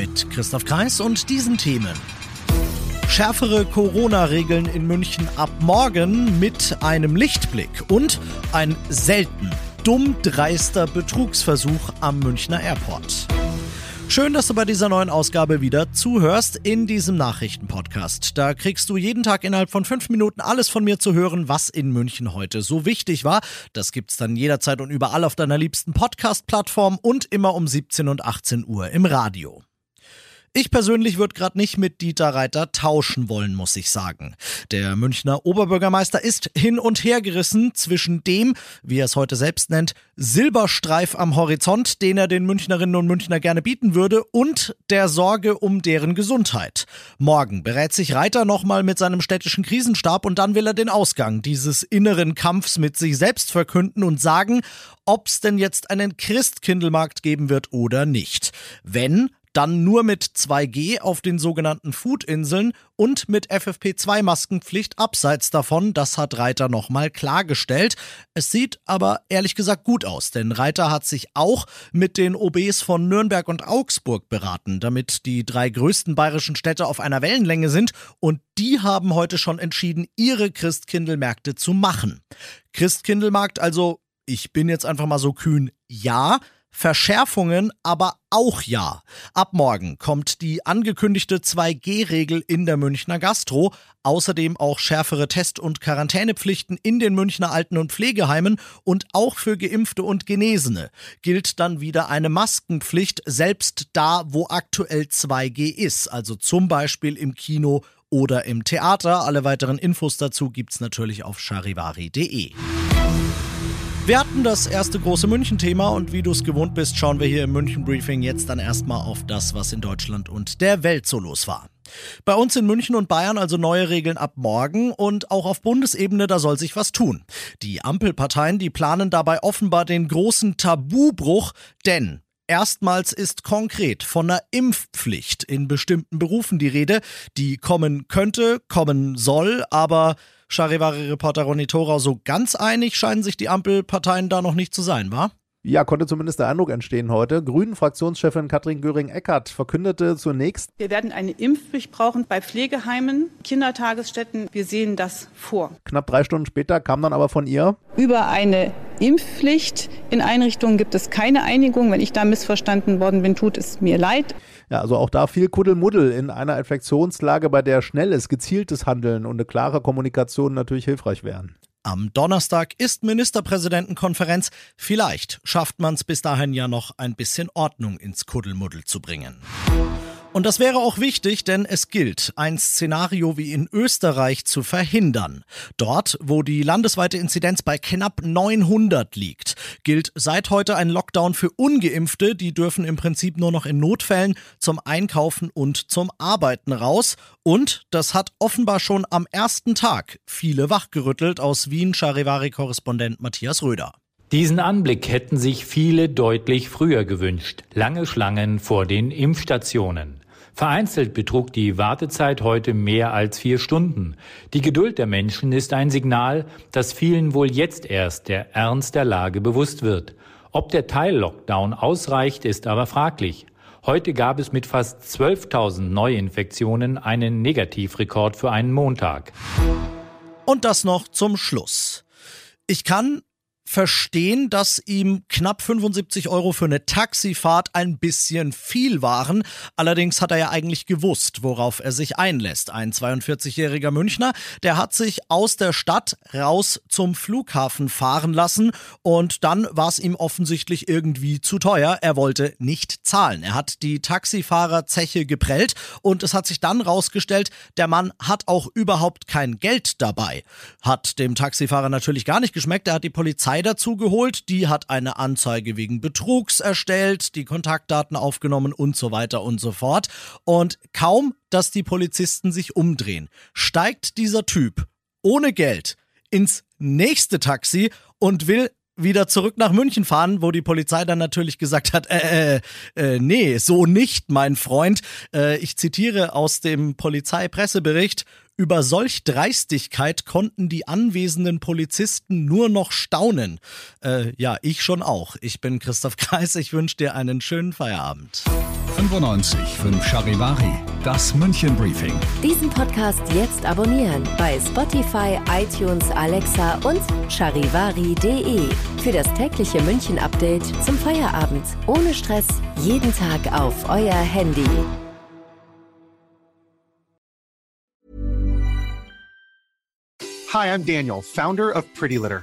Mit Christoph Kreis und diesen Themen. Schärfere Corona-Regeln in München ab morgen mit einem Lichtblick und ein selten dumm dreister Betrugsversuch am Münchner Airport. Schön, dass du bei dieser neuen Ausgabe wieder zuhörst in diesem Nachrichtenpodcast. Da kriegst du jeden Tag innerhalb von fünf Minuten alles von mir zu hören, was in München heute so wichtig war. Das gibt's dann jederzeit und überall auf deiner liebsten Podcast-Plattform und immer um 17 und 18 Uhr im Radio. Ich persönlich würde gerade nicht mit Dieter Reiter tauschen wollen, muss ich sagen. Der Münchner Oberbürgermeister ist hin und her gerissen zwischen dem, wie er es heute selbst nennt, Silberstreif am Horizont, den er den Münchnerinnen und Münchner gerne bieten würde, und der Sorge um deren Gesundheit. Morgen berät sich Reiter nochmal mit seinem städtischen Krisenstab und dann will er den Ausgang dieses inneren Kampfs mit sich selbst verkünden und sagen, ob es denn jetzt einen Christkindlmarkt geben wird oder nicht. Wenn, dann nur mit 2G auf den sogenannten Food-Inseln und mit FFP2-Maskenpflicht abseits davon. Das hat Reiter nochmal klargestellt. Es sieht aber ehrlich gesagt gut aus, denn Reiter hat sich auch mit den OBs von Nürnberg und Augsburg beraten, damit die drei größten bayerischen Städte auf einer Wellenlänge sind und die haben heute schon entschieden, ihre Christkindlmärkte zu machen. Christkindlmarkt also, ich bin jetzt einfach mal so kühn, ja, Verschärfungen aber auch ja. Ab morgen kommt die angekündigte 2G-Regel in der Münchner Gastro, außerdem auch schärfere Test- und Quarantänepflichten in den Münchner Alten- und Pflegeheimen und auch für Geimpfte und Genesene gilt dann wieder eine Maskenpflicht, selbst da, wo aktuell 2G ist, also zum Beispiel im Kino oder im Theater. Alle weiteren Infos dazu gibt's natürlich auf charivari.de. Wir hatten das erste große München-Thema und wie du es gewohnt bist, schauen wir hier im München-Briefing jetzt dann erstmal auf das, was in Deutschland und der Welt so los war. Bei uns in München und Bayern also neue Regeln ab morgen und auch auf Bundesebene, da soll sich was tun. Die Ampelparteien, die planen dabei offenbar den großen Tabubruch, denn Erstmals ist konkret von einer Impfpflicht in bestimmten Berufen die Rede, die kommen könnte, kommen soll, aber Charivari-Reporter Ronny Thorau, so ganz einig scheinen sich die Ampelparteien da noch nicht zu sein, wa? Ja, konnte zumindest der Eindruck entstehen heute. Grünen-Fraktionschefin Katrin Göring-Eckardt verkündete zunächst, wir werden eine Impfpflicht brauchen bei Pflegeheimen, Kindertagesstätten. Wir sehen das vor. Knapp drei Stunden später kam dann aber von ihr. Über eine Impfpflicht in Einrichtungen gibt es keine Einigung. Wenn ich da missverstanden worden bin, tut es mir leid. Ja, also auch da viel Kuddelmuddel in einer Infektionslage, bei der schnelles, gezieltes Handeln und eine klare Kommunikation natürlich hilfreich wären. Am Donnerstag ist Ministerpräsidentenkonferenz. Vielleicht schafft man es bis dahin ja noch ein bisschen Ordnung ins Kuddelmuddel zu bringen. Und das wäre auch wichtig, denn es gilt, ein Szenario wie in Österreich zu verhindern. Dort, wo die landesweite Inzidenz bei knapp 900 liegt, gilt seit heute ein Lockdown für ungeimpfte. Die dürfen im Prinzip nur noch in Notfällen zum Einkaufen und zum Arbeiten raus. Und das hat offenbar schon am ersten Tag viele wachgerüttelt aus Wien Charivari-Korrespondent Matthias Röder. Diesen Anblick hätten sich viele deutlich früher gewünscht. Lange Schlangen vor den Impfstationen. Vereinzelt betrug die Wartezeit heute mehr als vier Stunden. Die Geduld der Menschen ist ein Signal, dass vielen wohl jetzt erst der Ernst der Lage bewusst wird. Ob der Teil-Lockdown ausreicht, ist aber fraglich. Heute gab es mit fast 12.000 Neuinfektionen einen Negativrekord für einen Montag. Und das noch zum Schluss. Ich kann verstehen, dass ihm knapp 75 Euro für eine Taxifahrt ein bisschen viel waren. Allerdings hat er ja eigentlich gewusst, worauf er sich einlässt. Ein 42-jähriger Münchner, der hat sich aus der Stadt raus zum Flughafen fahren lassen und dann war es ihm offensichtlich irgendwie zu teuer. Er wollte nicht zahlen. Er hat die Taxifahrerzeche geprellt und es hat sich dann rausgestellt, der Mann hat auch überhaupt kein Geld dabei. Hat dem Taxifahrer natürlich gar nicht geschmeckt. Er hat die Polizei Polizei dazugeholt, die hat eine Anzeige wegen Betrugs erstellt, die Kontaktdaten aufgenommen und so weiter und so fort. Und kaum, dass die Polizisten sich umdrehen, steigt dieser Typ ohne Geld ins nächste Taxi und will wieder zurück nach München fahren, wo die Polizei dann natürlich gesagt hat, äh, äh, äh nee, so nicht, mein Freund. Äh, ich zitiere aus dem Polizeipressebericht. Über solch Dreistigkeit konnten die anwesenden Polizisten nur noch staunen. Äh, ja, ich schon auch. Ich bin Christoph Kreis. Ich wünsche dir einen schönen Feierabend. 95 5 Charivari, das München Briefing. Diesen Podcast jetzt abonnieren bei Spotify, iTunes, Alexa und charivari.de. Für das tägliche München Update zum Feierabend. Ohne Stress, jeden Tag auf euer Handy. Hi, I'm Daniel, Founder of Pretty Litter.